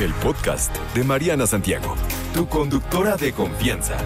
el podcast de Mariana Santiago, tu conductora de confianza.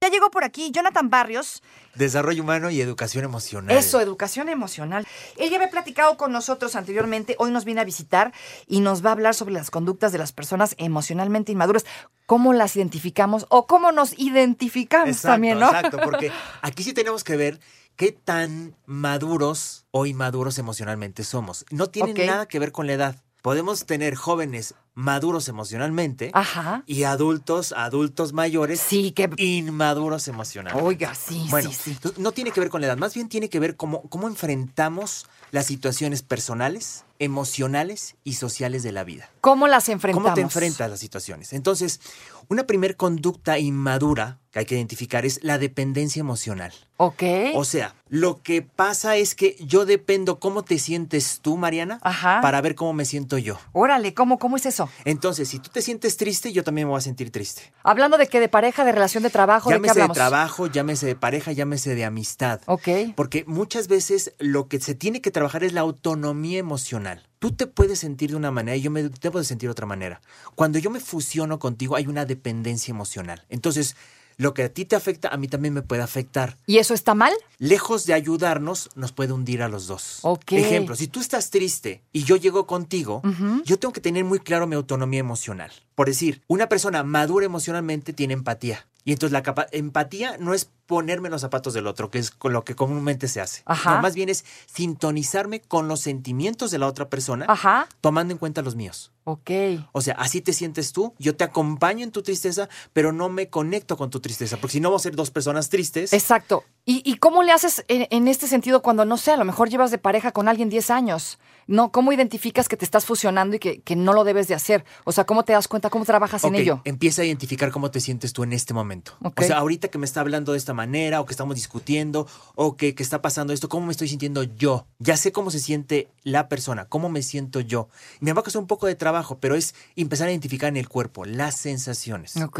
Ya llegó por aquí Jonathan Barrios. Desarrollo humano y educación emocional. Eso, educación emocional. Él ya había platicado con nosotros anteriormente, hoy nos viene a visitar y nos va a hablar sobre las conductas de las personas emocionalmente inmaduras, cómo las identificamos o cómo nos identificamos Exacto, también, ¿no? Exacto, porque aquí sí tenemos que ver qué tan maduros o inmaduros emocionalmente somos. No tiene Ok. nada que ver con la edad. Podemos tener jóvenes maduros emocionalmente Ajá. y adultos, adultos mayores, Sí, que... inmaduros emocionalmente. Oiga, sí, Bueno, sí, sí. no tiene que ver con la edad, más bien tiene que ver cómo, cómo enfrentamos las situaciones personales, emocionales y sociales de la vida. ¿Cómo las enfrentamos? ¿Cómo te enfrentas a las situaciones? Entonces, una primer conducta inmadura que hay que identificar es la dependencia emocional. Ok. O sea, lo que pasa es que yo dependo cómo te sientes tú, Mariana, Ajá. para ver cómo me siento yo. Órale, ¿cómo, ¿cómo es eso? Entonces, si tú te sientes triste, yo también me voy a sentir triste. Hablando de qué, de pareja, de relación de trabajo, ¿de qué Llámese de hablamos? trabajo, llámese de pareja, llámese de amistad. Ok. Porque muchas veces lo que se tiene que trabajar es la autonomía emocional. Tú te puedes sentir de una manera y yo me debo de sentir de otra manera. Cuando yo me fusiono contigo hay una dependencia emocional. Entonces, lo que a ti te afecta, a mí también me puede afectar. ¿Y eso está mal? Lejos de ayudarnos, nos puede hundir a los dos. Ok. Ejemplo, si tú estás triste y yo llego contigo, yo tengo que tener muy claro mi autonomía emocional. Por decir, una persona madura emocionalmente tiene empatía. Y entonces la capa- empatía no es ponerme en los zapatos del otro, que es con lo que comúnmente se hace. Ajá. No, más bien es sintonizarme con los sentimientos de la otra persona, Ajá. tomando en cuenta los míos. Ok. O sea, así te sientes tú, yo te acompaño en tu tristeza, pero no me conecto con tu tristeza, porque si no vamos a ser dos personas tristes. Exacto. ¿Y, y cómo le haces en, en este sentido cuando, no sé, a lo mejor llevas de pareja con alguien 10 años? No, ¿cómo identificas que te estás fusionando y que, que no lo debes de hacer? O sea, ¿cómo te das cuenta? ¿Cómo trabajas en ello? Empieza a identificar cómo te sientes tú en este momento. Ok. O sea, ahorita que me está hablando de esta manera, o que estamos discutiendo, o que, que está pasando esto, ¿cómo me estoy sintiendo yo? Ya sé cómo se siente la persona, cómo me siento yo. Me va a costar un poco de trabajo, pero es empezar a identificar en el cuerpo las sensaciones. Ok.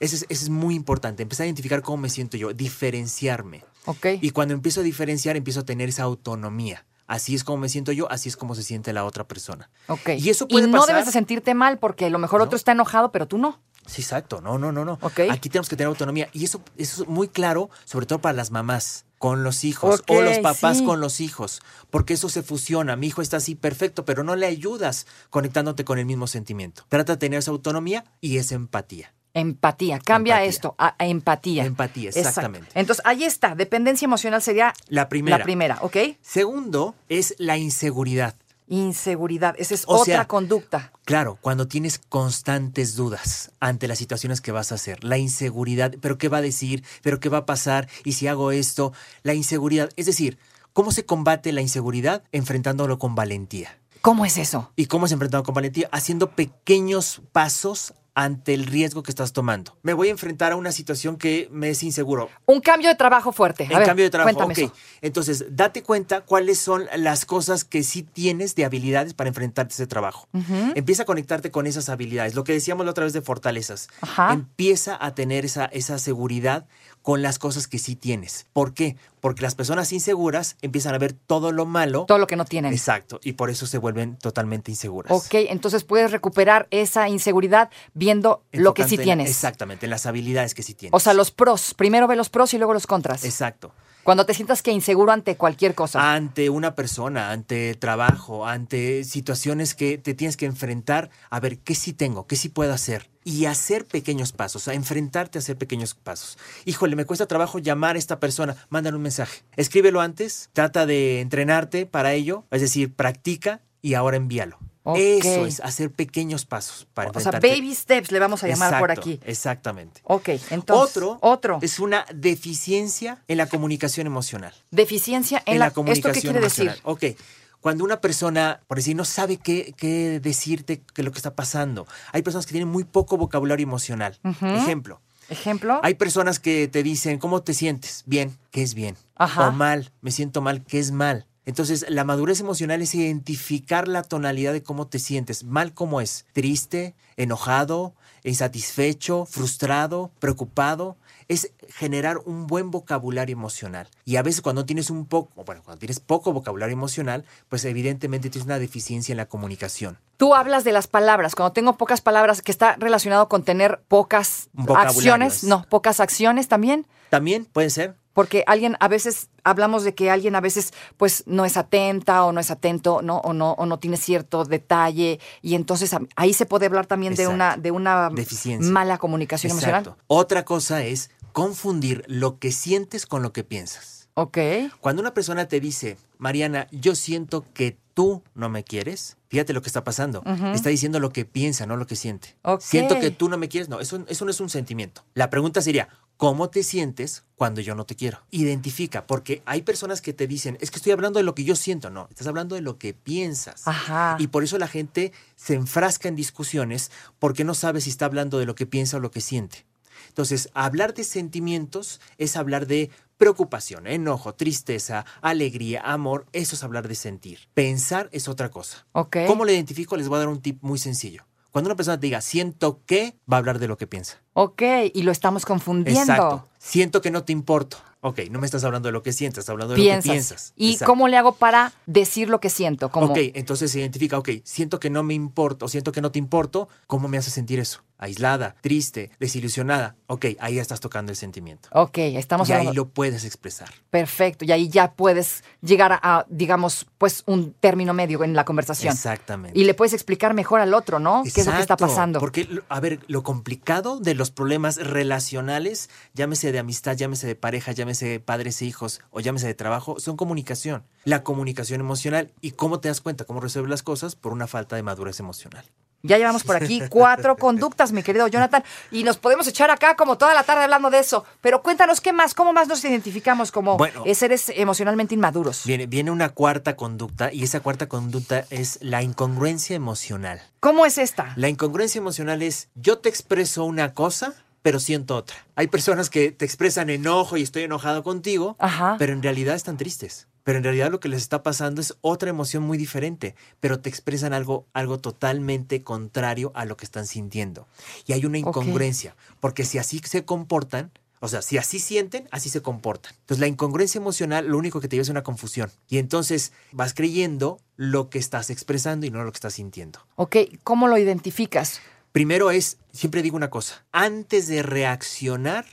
Eso es, eso es muy importante, empezar a identificar cómo me siento yo, diferenciarme. Ok. Y cuando empiezo a diferenciar, empiezo a tener esa autonomía. Así es como me siento yo, así es como se siente la otra persona. ok. Y eso puede no pasar- debes de sentirte mal porque a lo mejor No. otro está enojado, pero tú no. Sí, exacto. No, no, no, no. Ok. Aquí tenemos que tener autonomía. Y eso, eso es muy claro, sobre todo para las mamás con los hijos o los papás sí. con los hijos, porque eso se fusiona. Mi hijo está así perfecto, pero no le ayudas conectándote con el mismo sentimiento. Trata de tener esa autonomía y esa empatía. Empatía. Cambia Empatía. esto a, a empatía. Empatía, Exacto. exactamente. Entonces, ahí está. Dependencia emocional sería La primera. la primera, ¿ok? Segundo es la inseguridad. Inseguridad. Esa es O otra sea, conducta. Claro, cuando tienes constantes dudas ante las situaciones que vas a hacer, la inseguridad, pero qué va a decir, pero qué va a pasar, y si hago esto, la inseguridad, es decir, ¿cómo se combate la inseguridad? Enfrentándolo con valentía. ¿Cómo es eso? ¿Y cómo se enfrentado con valentía? Haciendo pequeños pasos ante el riesgo que estás tomando. Me voy a enfrentar a una situación que me es inseguro. Un cambio de trabajo fuerte. A ver, cambio de trabajo, cuéntame ok. eso. Entonces, date cuenta cuáles son las cosas que sí tienes de habilidades para enfrentarte a ese trabajo. Empieza a conectarte con esas habilidades. Lo que decíamos la otra vez de fortalezas. Ajá. Empieza a tener esa, esa seguridad con las cosas que sí tienes. ¿Por qué? Porque las personas inseguras empiezan a ver todo lo malo. Todo lo que no tienen. Exacto. Y por eso se vuelven totalmente inseguras. Ok, entonces puedes recuperar esa inseguridad viendo lo que sí en- tienes. Exactamente, en las habilidades que sí tienes. O sea, los pros. Primero ve los pros y luego los contras. Exacto. Cuando te sientas que inseguro ante cualquier cosa. ante una persona, ante trabajo, ante situaciones que te tienes que enfrentar, a ver qué sí tengo, qué sí puedo hacer. Y hacer pequeños pasos, a enfrentarte a hacer pequeños pasos. Híjole, me cuesta trabajo llamar a esta persona, mándale un mensaje. Escríbelo antes, trata de entrenarte para ello, es decir, practica y ahora envíalo. Eso es, hacer pequeños pasos para o sea, baby steps le vamos a llamar por aquí. Exactamente. Ok, entonces. Otro, Otro. es una deficiencia en la comunicación emocional Deficiencia en, en la, la, comunicación ¿Esto qué quiere emocional. decir? Ok. Cuando una persona, por decir, no sabe qué, qué decirte, qué es lo que está pasando. Hay personas que tienen muy poco vocabulario emocional. Ejemplo, Ejemplo. hay personas que te dicen, ¿cómo te sientes? Bien, ¿qué es bien? Ajá. O mal, me siento mal, ¿qué es mal? Entonces, la madurez emocional es identificar la tonalidad de cómo te sientes. Mal cómo es. Triste, enojado, insatisfecho, frustrado, preocupado. es generar un buen vocabulario emocional. Y a veces cuando tienes un poco, bueno, cuando tienes poco vocabulario emocional, pues evidentemente tienes una deficiencia en la comunicación. Tú hablas de las palabras. Cuando tengo pocas palabras, que está relacionado con tener pocas acciones. es. No, pocas acciones también. También puede ser. Porque alguien, a veces, hablamos de que alguien a veces, pues, no es atenta o no es atento, ¿no? O no, o no tiene cierto detalle. Y entonces ahí se puede hablar también de una, de una Deficiencia. mala comunicación emocional. Exacto. Otra cosa es confundir lo que sientes con lo que piensas. Ok. Cuando una persona te dice, Mariana, yo siento que tú no me quieres, fíjate lo que está pasando. Está diciendo lo que piensa, no lo que siente. Ok. Siento que tú no me quieres. No, eso, eso no es un sentimiento. La pregunta sería, ¿cómo te sientes cuando yo no te quiero? Identifica, porque hay personas que te dicen, es que estoy hablando de lo que yo siento. No, estás hablando de lo que piensas. Ajá. Y por eso la gente se enfrasca en discusiones porque no sabe si está hablando de lo que piensa o lo que siente. Entonces, hablar de sentimientos es hablar de preocupación, enojo, tristeza, alegría, amor, eso es hablar de sentir. Pensar es otra cosa. Ok. ¿Cómo lo identifico? Les voy a dar un tip muy sencillo. Cuando una persona te diga, siento que, va a hablar de lo que piensa. Ok. Y lo estamos confundiendo. Exacto. Siento que no te importo. Ok, no me estás hablando de lo que sientes, estás hablando de Piensas. lo que piensas. ¿Y Exacto. cómo le hago para decir lo que siento? Como, Ok, entonces se identifica, ok, siento que no me importo, siento que no te importo, ¿cómo me hace sentir eso? Aislada, triste, desilusionada. Ok, ahí ya estás tocando el sentimiento. Ok, estamos y ahí hablando. lo puedes expresar. Perfecto. Y ahí ya puedes llegar a, a, digamos, pues un término medio en la conversación. Exactamente. Y le puedes explicar mejor al otro, ¿no? ¿Qué es lo que está Exacto, pasando? Porque, a ver, lo complicado de los problemas relacionales, llámese de amistad, llámese de pareja, llámese de padres e hijos o llámese de trabajo, son comunicación. La comunicación emocional. ¿Y cómo te das cuenta cómo resuelves las cosas? Por una falta de madurez emocional. Ya llevamos por aquí cuatro conductas, mi querido Jonathan, y nos podemos echar acá como toda la tarde hablando de eso. Pero cuéntanos, ¿qué más? ¿Cómo más nos identificamos como Bueno. eh, seres emocionalmente inmaduros? Viene, viene una cuarta conducta y esa cuarta conducta es la incongruencia emocional. ¿Cómo es esta? La incongruencia emocional es yo te expreso una cosa, pero siento otra. Hay personas que te expresan enojo y estoy enojado contigo, Ajá. pero en realidad están tristes. Pero en realidad lo que les está pasando es otra emoción muy diferente, pero te expresan algo, algo totalmente contrario a lo que están sintiendo. Y hay una incongruencia, porque si así se comportan, o sea, si así sienten, así se comportan. Entonces la incongruencia emocional lo único que te lleva es una confusión. Y entonces vas creyendo lo que estás expresando y no lo que estás sintiendo. Ok, ¿cómo lo identificas? Primero es, siempre digo una cosa, antes de reaccionar,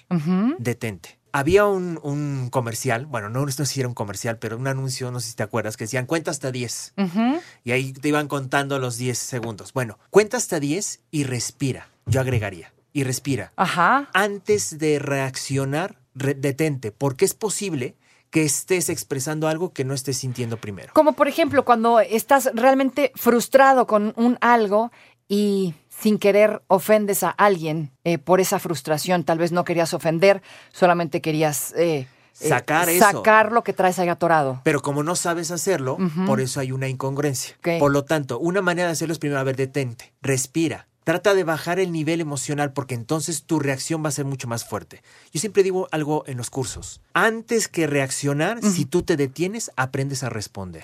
detente. Había un, un comercial, bueno, no, no sé si era un comercial, pero un anuncio, no sé si te acuerdas, que decían cuenta hasta 10. Ujú. Y ahí te iban contando los 10 segundos. Bueno, cuenta hasta 10 y respira. Yo agregaría. Y respira. Ajá. Antes de reaccionar, re- detente, porque es posible que estés expresando algo que no estés sintiendo primero. Como por ejemplo, cuando estás realmente frustrado con un algo y sin querer ofendes a alguien eh, por esa frustración. Tal vez no querías ofender, solamente querías eh, eh, Sacar eso. sacar lo que traes ahí atorado. Pero como no sabes hacerlo, por eso hay una incongruencia. Por lo tanto, una manera de hacerlo es primero, a ver, detente, respira. Trata de bajar el nivel emocional porque entonces tu reacción va a ser mucho más fuerte. Yo siempre digo algo en los cursos. Antes que reaccionar, si tú te detienes, aprendes a responder.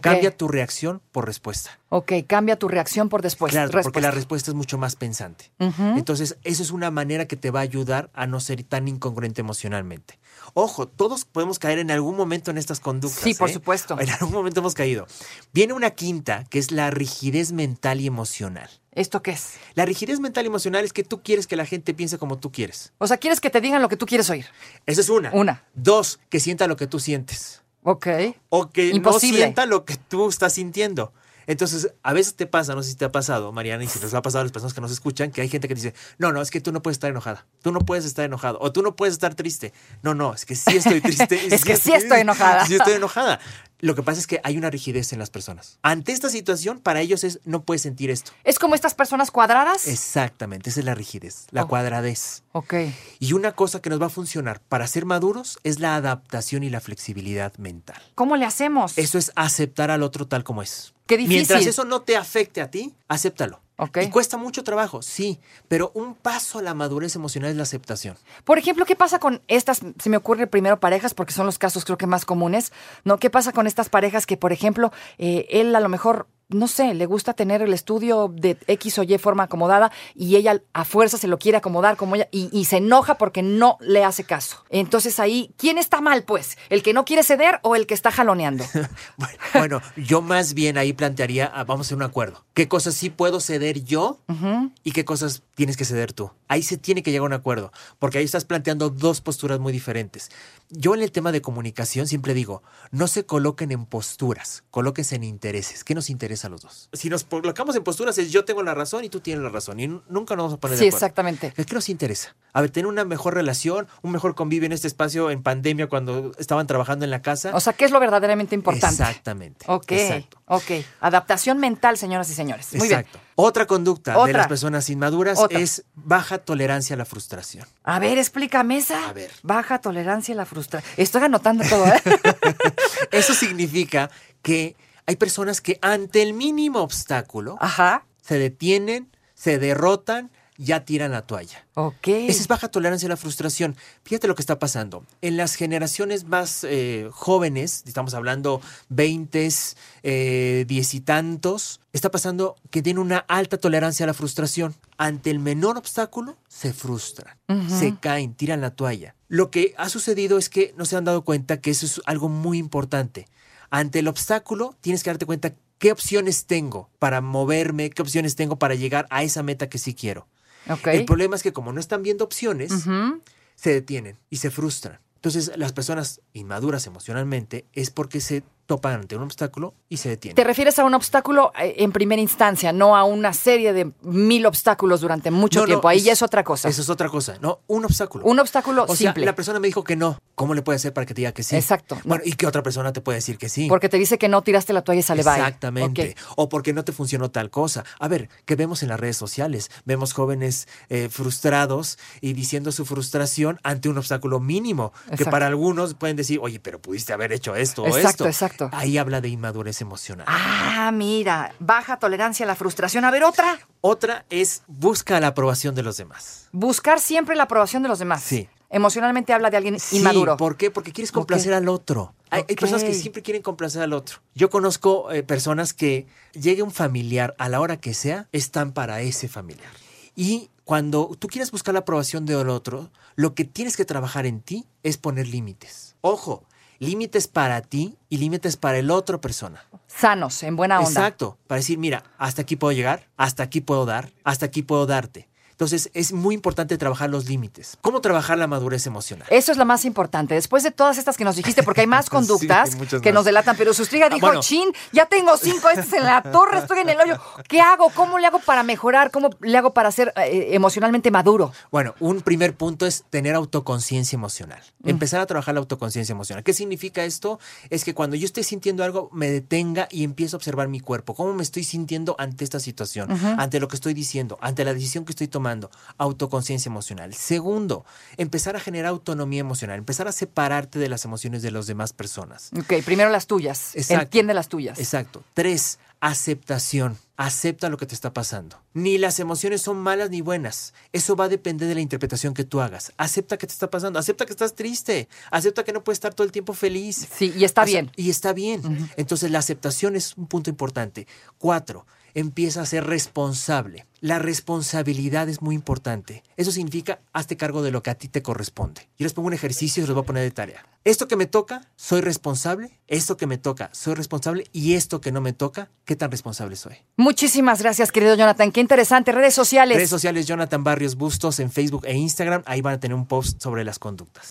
Cambia tu reacción por respuesta. Ok, cambia tu reacción por después. claro, porque respuesta. la respuesta es mucho más pensante. Entonces, eso es una manera que te va a ayudar a no ser tan incongruente emocionalmente. Ojo, todos podemos caer en algún momento en estas conductas. Sí, por ¿eh? supuesto. En algún momento hemos caído. Viene una quinta, que es la rigidez mental y emocional. ¿Esto qué es? La rigidez mental y emocional es que tú quieres que la gente piense como tú quieres. O sea, quieres que te digan lo que tú quieres oír. Esa es una. Una. Dos, que sienta lo que tú sientes. Ok. O que Imposible. no sienta lo que tú estás sintiendo. Entonces, a veces te pasa, no sé si te ha pasado, Mariana, y si nos ha pasado a las personas que nos escuchan, que hay gente que dice, no, no, es que tú no puedes estar enojada, tú no puedes estar enojado, o tú no puedes estar triste. No, no, es que sí estoy triste. Es que sí estoy enojada. Sí estoy enojada. Lo que pasa es que hay una rigidez en las personas. Ante esta situación, para ellos es, no puedes sentir esto. ¿Es como estas personas cuadradas? Exactamente, esa es la rigidez, la Oh. cuadradez. Ok. Y una cosa que nos va a funcionar para ser maduros es la adaptación y la flexibilidad mental. ¿Cómo le hacemos? Eso es aceptar al otro tal como es. Qué difícil. Mientras eso no te afecte a ti, acéptalo. Ok. Y cuesta mucho trabajo, sí, pero un paso a la madurez emocional es la aceptación. Por ejemplo, ¿qué pasa con estas, se me ocurre primero parejas, porque son los casos creo que más comunes, ¿no? ¿Qué pasa con estas parejas que, por ejemplo, eh, él a lo mejor no sé, le gusta tener el estudio de X o Y forma acomodada y ella a fuerza se lo quiere acomodar como ella y, y se enoja porque no le hace caso. Entonces ahí, ¿quién está mal, pues? ¿El que no quiere ceder o el que está jaloneando? Bueno, bueno, yo más bien ahí plantearía, ah, vamos a hacer un acuerdo. ¿Qué cosas sí puedo ceder yo y qué cosas tienes que ceder tú? Ahí se tiene que llegar a un acuerdo, porque ahí estás planteando dos posturas muy diferentes. Yo en el tema de comunicación siempre digo, no se coloquen en posturas, colóquense en intereses. ¿Qué nos interesa a los dos? Si nos colocamos en posturas es yo tengo la razón y tú tienes la razón y nunca nos vamos a poner Sí, de acuerdo. exactamente. ¿Qué nos interesa? A ver, tener una mejor relación, un mejor convivio en este espacio en pandemia cuando estaban trabajando en la casa. O sea, ¿qué es lo verdaderamente importante? Exactamente. Ok, Exacto. ok. Adaptación mental, señoras y señores. Muy Exacto. Otra conducta de las personas inmaduras Otra. es baja tolerancia a la frustración. bien. A ver, explícame esa. A ver. Baja tolerancia a la frustración. Estoy anotando todo, ¿eh? Eso significa que hay personas que ante el mínimo obstáculo Ajá. se detienen, se derrotan, ya tiran la toalla. Ok. Esa es baja tolerancia a la frustración. Fíjate lo que está pasando. En las generaciones más eh, jóvenes, estamos hablando 20, eh, diez y tantos, está pasando que tienen una alta tolerancia a la frustración. Ante el menor obstáculo, se frustran, se caen, tiran la toalla. Lo que ha sucedido es que no se han dado cuenta que eso es algo muy importante. Ante el obstáculo, tienes que darte cuenta qué opciones tengo para moverme, qué opciones tengo para llegar a esa meta que sí quiero. El problema es que como no están viendo opciones, se detienen y se frustran. Entonces, las personas inmaduras emocionalmente es porque se topan ante un obstáculo y se detienen. Te refieres a un obstáculo eh, en primera instancia, no a una serie de mil obstáculos durante mucho No, no, tiempo. Ahí ya es otra cosa. Eso es otra cosa. No, un obstáculo. Un obstáculo o sea, simple. la persona me dijo que no. ¿Cómo le puede hacer para que te diga que sí? Exacto. Bueno, ¿y qué otra persona te puede decir que sí? Porque te dice que no tiraste la toalla y sale. Exactamente. O porque no te funcionó tal cosa. A ver, ¿qué vemos en las redes sociales? Vemos jóvenes eh, frustrados y diciendo su frustración ante un obstáculo mínimo. Que Exacto. para algunos pueden decir, oye, pero pudiste haber hecho esto o Exacto, esto. Exacto. Ahí habla de inmadurez emocional. Ah, mira, baja tolerancia a la frustración. A ver, otra. Otra es busca la aprobación de los demás. Buscar siempre la aprobación de los demás. Sí. Emocionalmente habla de alguien Sí, inmaduro. ¿Por qué? Porque quieres complacer al otro. Hay, personas que siempre quieren complacer al otro. Yo conozco eh, personas que llegue un familiar a la hora que sea, están para ese familiar. Y cuando tú quieres buscar la aprobación del otro, lo que tienes que trabajar en ti es poner límites. Ojo, límites para ti y límites para el otro persona. Sanos, en buena onda. Exacto, para decir, mira, hasta aquí puedo llegar, hasta aquí puedo dar, hasta aquí puedo darte. Entonces es muy importante trabajar los límites. ¿Cómo trabajar la madurez emocional? Eso es lo más importante. Después de todas estas que nos dijiste, porque hay más Sí, conductas hay que más. nos delatan, pero Sustriga dijo, bueno. chin, ya tengo cinco estos en la torre, estoy en el hoyo. ¿Qué hago? ¿Cómo le hago para mejorar? ¿Cómo le hago para ser eh, emocionalmente maduro? Bueno, un primer punto es tener autoconciencia emocional. Empezar a trabajar la autoconciencia emocional. ¿Qué significa esto? Es que cuando yo esté sintiendo algo, me detenga y empiezo a observar mi cuerpo. ¿Cómo me estoy sintiendo ante esta situación? Ante lo que estoy diciendo, ante la decisión que estoy tomando. Autoconciencia emocional. Segundo, empezar a generar autonomía emocional. Empezar a separarte de las emociones de las demás personas. Ok, primero las tuyas. Exacto. Entiende las tuyas. Exacto. Tres, aceptación. Acepta lo que te está pasando. Ni las emociones son malas ni buenas. Eso va a depender de la interpretación que tú hagas. Acepta que te está pasando. Acepta que estás triste. Acepta que no puedes estar todo el tiempo feliz. Sí, y está Ace- bien. Y está bien. Entonces la aceptación es un punto importante. Cuatro, empieza a ser responsable. La responsabilidad es muy importante. Eso significa hazte cargo de lo que a ti te corresponde. Yo les pongo un ejercicio y se los voy a poner de tarea. Esto que me toca, soy responsable. Esto que me toca, soy responsable. Y esto que no me toca, ¿qué tan responsable soy? Muchísimas gracias, querido Jonathan. Qué interesante. Redes sociales. Redes sociales Jonathan Barrios Bustos en Facebook e Instagram. Ahí van a tener un post sobre las conductas.